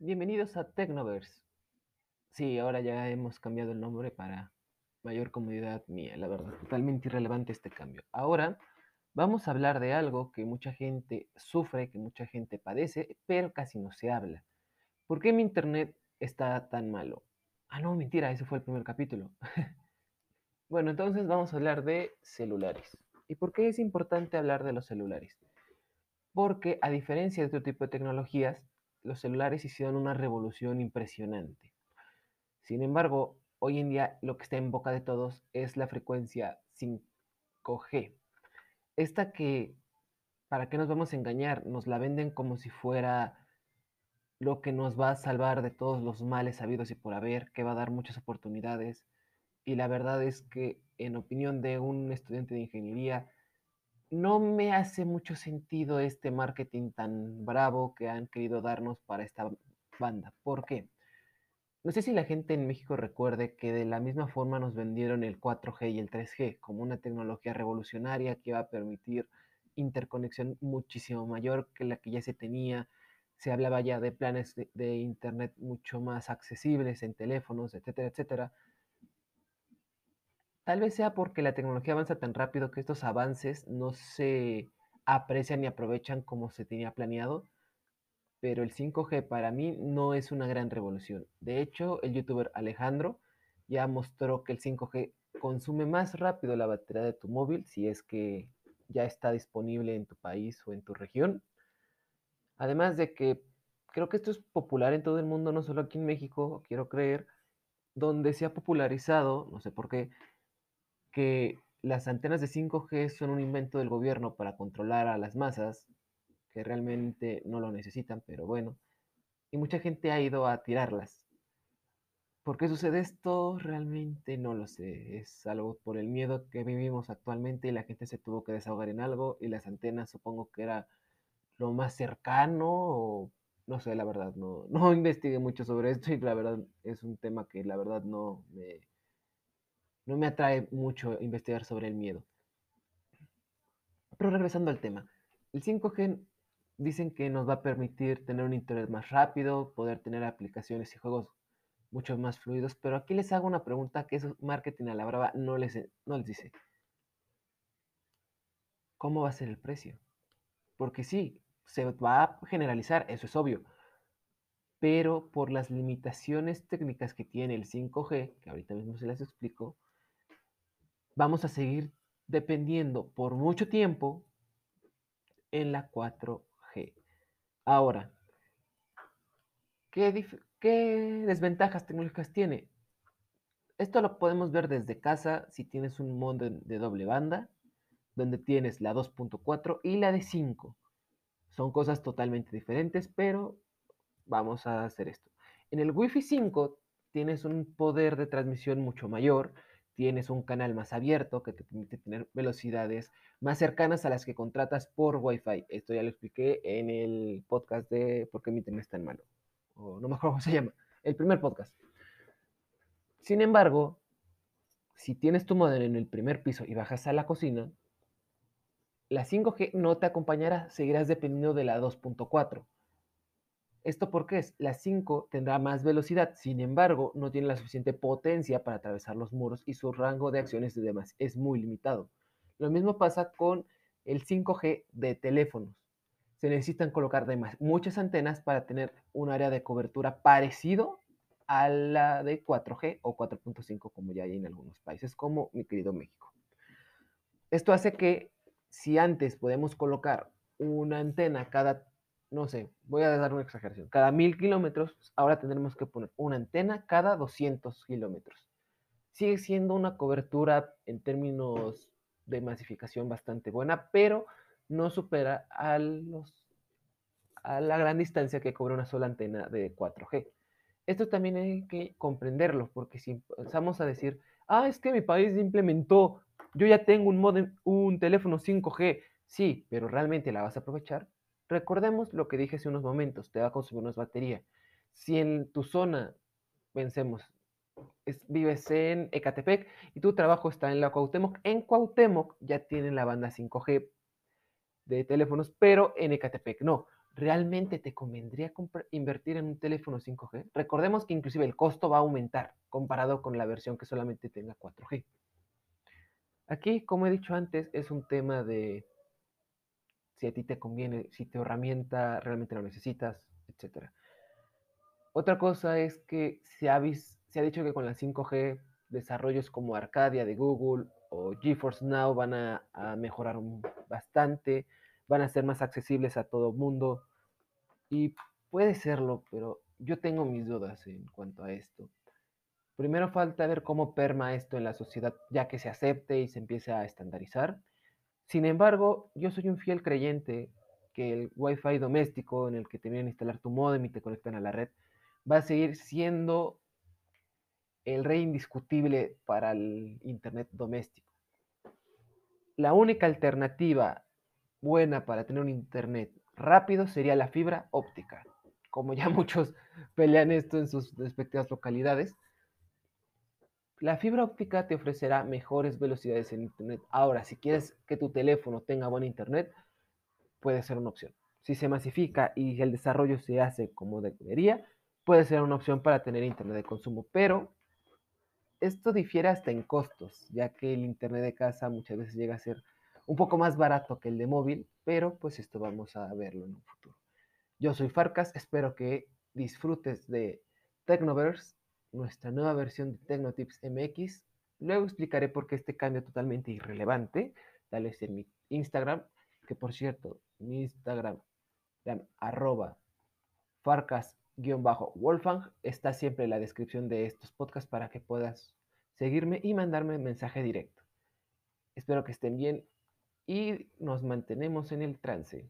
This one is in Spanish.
Bienvenidos a Technoverse. Sí, ahora ya hemos cambiado el nombre para mayor comodidad mía, la verdad, totalmente irrelevante este cambio. Ahora vamos a hablar de algo que mucha gente sufre, que mucha gente padece, pero casi no se habla. ¿Por qué mi internet está tan malo? Ah, no, mentira, ese fue el primer capítulo. bueno, entonces vamos a hablar de celulares. ¿Y por qué es importante hablar de los celulares? Porque a diferencia de otro tipo de tecnologías, los celulares hicieron una revolución impresionante. Sin embargo, hoy en día lo que está en boca de todos es la frecuencia 5G. Esta que, ¿para qué nos vamos a engañar? Nos la venden como si fuera lo que nos va a salvar de todos los males habidos y por haber, que va a dar muchas oportunidades. Y la verdad es que, en opinión de un estudiante de ingeniería, no me hace mucho sentido este marketing tan bravo que han querido darnos para esta banda. ¿Por qué? No sé si la gente en México recuerde que de la misma forma nos vendieron el 4G y el 3G como una tecnología revolucionaria que va a permitir interconexión muchísimo mayor que la que ya se tenía. Se hablaba ya de planes de, de Internet mucho más accesibles en teléfonos, etcétera, etcétera. Tal vez sea porque la tecnología avanza tan rápido que estos avances no se aprecian ni aprovechan como se tenía planeado, pero el 5G para mí no es una gran revolución. De hecho, el youtuber Alejandro ya mostró que el 5G consume más rápido la batería de tu móvil si es que ya está disponible en tu país o en tu región. Además de que creo que esto es popular en todo el mundo, no solo aquí en México, quiero creer, donde se ha popularizado, no sé por qué, que las antenas de 5G son un invento del gobierno para controlar a las masas, que realmente no lo necesitan, pero bueno. Y mucha gente ha ido a tirarlas. ¿Por qué sucede esto? Realmente no lo sé. Es algo por el miedo que vivimos actualmente y la gente se tuvo que desahogar en algo y las antenas supongo que era lo más cercano o no sé, la verdad, no, no investigué mucho sobre esto y la verdad es un tema que la verdad no me, no me atrae mucho investigar sobre el miedo. Pero regresando al tema, el 5G dicen que nos va a permitir tener un internet más rápido, poder tener aplicaciones y juegos mucho más fluidos, pero aquí les hago una pregunta que eso marketing a la brava no les, no les dice. ¿Cómo va a ser el precio? Porque sí, se va a generalizar, eso es obvio, pero por las limitaciones técnicas que tiene el 5G, que ahorita mismo se las explico, vamos a seguir dependiendo por mucho tiempo en la 4G. Ahora, ¿qué, ¿qué, desventajas tecnológicas tiene? Esto lo podemos ver desde casa si tienes un modem de doble banda, donde tienes la 2.4 y la de 5. Son cosas totalmente diferentes, pero vamos a hacer esto. En el Wi-Fi 5 tienes un poder de transmisión mucho mayor, tienes un canal más abierto que te permite tener velocidades más cercanas a las que contratas por Wi-Fi. Esto ya lo expliqué en el podcast de ¿Por qué mi internet es tan malo? O no me acuerdo cómo se llama. El primer podcast. Sin embargo, si tienes tu modem en el primer piso y bajas a la cocina, la 5G no te acompañará, seguirás dependiendo de la 2.4. ¿Esto por qué es? La 5 tendrá más velocidad, sin embargo, no tiene la suficiente potencia para atravesar los muros y su rango de acciones y demás es muy limitado. Lo mismo pasa con el 5G de teléfonos. Se necesitan colocar además muchas antenas para tener un área de cobertura parecido a la de 4G o 4.5 como ya hay en algunos países como mi querido México. Esto hace que si antes podemos colocar una antena cada no sé, voy a dar una exageración, cada mil kilómetros, ahora tendremos que poner una antena cada 200 kilómetros. Sigue siendo una cobertura en términos de masificación bastante buena, pero no supera a, los, a la gran distancia que cobra una sola antena de 4G. Esto también hay que comprenderlo, porque si empezamos a decir, ah, es que mi país implementó, yo ya tengo un modem, un teléfono 5G, sí, pero realmente la vas a aprovechar, Recordemos lo que dije hace unos momentos, te va a consumir más batería. Si en tu zona, pensemos, vives en Ecatepec y tu trabajo está en la Cuauhtémoc, en Cuauhtémoc ya tienen la banda 5G de teléfonos, pero en Ecatepec no. ¿realmente te convendría invertir en un teléfono 5G? Recordemos que inclusive el costo va a aumentar comparado con la versión que solamente tenga 4G. Aquí, como he dicho antes, es un tema de si a ti te conviene, si tu herramienta realmente lo necesitas, etc. Otra cosa es que se ha, se ha dicho que con la 5G desarrollos como Arcadia de Google o GeForce Now van a, mejorar bastante, van a ser más accesibles a todo mundo y puede serlo, pero yo tengo mis dudas en cuanto a esto. Primero falta ver cómo perma esto en la sociedad, ya que se acepte y se empiece a estandarizar. Sin embargo, yo soy un fiel creyente que el Wi-Fi doméstico en el que te vienen a instalar tu modem y te conectan a la red va a seguir siendo el rey indiscutible para el Internet doméstico. La única alternativa buena para tener un Internet rápido sería la fibra óptica, como ya muchos pelean esto en sus respectivas localidades. La fibra óptica te ofrecerá mejores velocidades en Internet. Ahora, si quieres que tu teléfono tenga buen Internet, puede ser una opción. Si se masifica y el desarrollo se hace como debería, puede ser una opción para tener Internet de consumo. Pero esto difiere hasta en costos, ya que el Internet de casa muchas veces llega a ser un poco más barato que el de móvil, pero pues esto vamos a verlo en un futuro. Yo soy Farcas, espero que disfrutes de Technoverse, nuestra nueva versión de Tecnotips MX. Luego explicaré por qué este cambio totalmente irrelevante, tal vez en mi Instagram, que por cierto, mi Instagram, arroba farcas-wolfang, está siempre en la descripción de estos podcasts para que puedas seguirme y mandarme mensaje directo. Espero que estén bien y nos mantenemos en el trance.